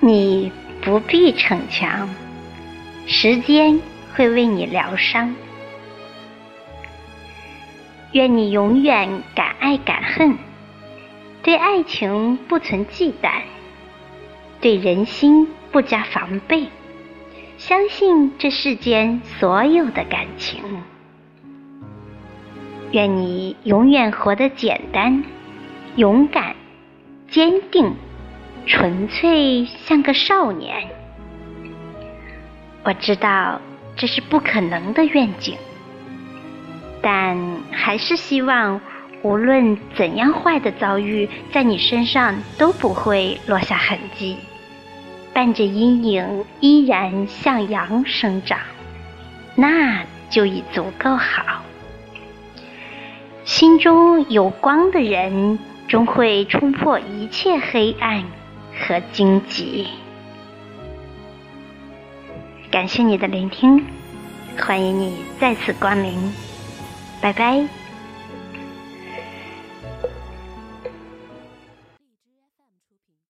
你不必逞强，时间会为你疗伤。愿你永远敢爱敢恨，对爱情不存忌惮，对人心不加防备，相信这世间所有的感情。愿你永远活得简单、勇敢、坚定、纯粹，像个少年。我知道这是不可能的愿景，但还是希望，无论怎样坏的遭遇，在你身上都不会落下痕迹，伴着阴影依然向阳生长，那就已足够好。心中有光的人，终会冲破一切黑暗和荆棘。感谢你的聆听，欢迎你再次光临，拜拜。